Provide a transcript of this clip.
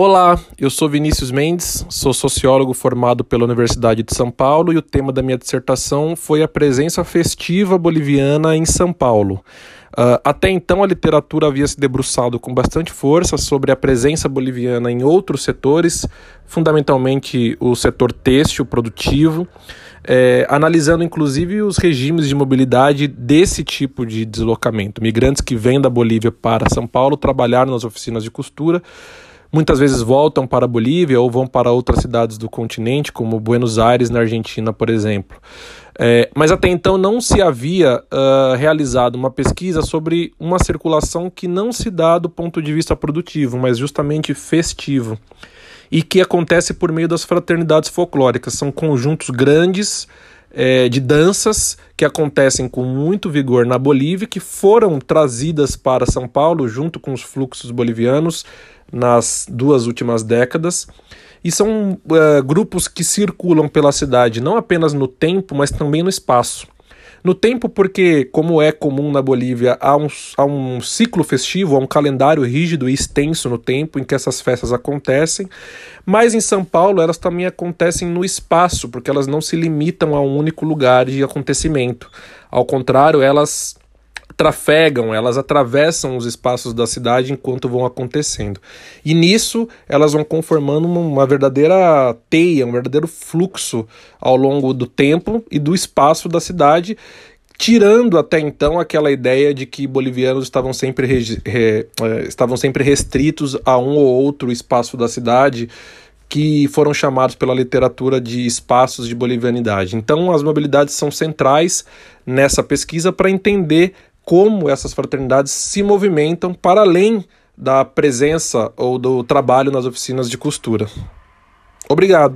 Olá, eu sou Vinícius Mendes, sou sociólogo formado pela Universidade de São Paulo e o tema da minha dissertação foi a presença festiva boliviana em São Paulo. Uh, até então, a literatura havia se debruçado com bastante força sobre a presença boliviana em outros setores, fundamentalmente o setor têxtil produtivo, é, analisando inclusive os regimes de mobilidade desse tipo de deslocamento. Migrantes que vêm da Bolívia para São Paulo trabalhar nas oficinas de costura muitas vezes voltam para a Bolívia ou vão para outras cidades do continente, como Buenos Aires, na Argentina, por exemplo. É, mas até então não se havia uh, realizado uma pesquisa sobre uma circulação que não se dá do ponto de vista produtivo, mas justamente festivo, e que acontece por meio das fraternidades folclóricas. São conjuntos grandes é, de danças que acontecem com muito vigor na Bolívia, que foram trazidas para São Paulo junto com os fluxos bolivianos nas duas últimas décadas. E são uh, grupos que circulam pela cidade não apenas no tempo, mas também no espaço. No tempo, porque, como é comum na Bolívia, há um, há um ciclo festivo, há um calendário rígido e extenso no tempo em que essas festas acontecem, mas em São Paulo elas também acontecem no espaço, porque elas não se limitam a um único lugar de acontecimento. Ao contrário, elas trafegam, elas atravessam os espaços da cidade enquanto vão acontecendo. E nisso elas vão conformando uma, verdadeira teia, um verdadeiro fluxo ao longo do tempo e do espaço da cidade tirando até então aquela ideia de que bolivianos estavam sempre, re, re, eh, estavam sempre restritos a um ou outro espaço da cidade, que foram chamados pela literatura de espaços de bolivianidade. Então, as mobilidades são centrais nessa pesquisa para entender como essas fraternidades se movimentam para além da presença ou do trabalho nas oficinas de costura. Obrigado.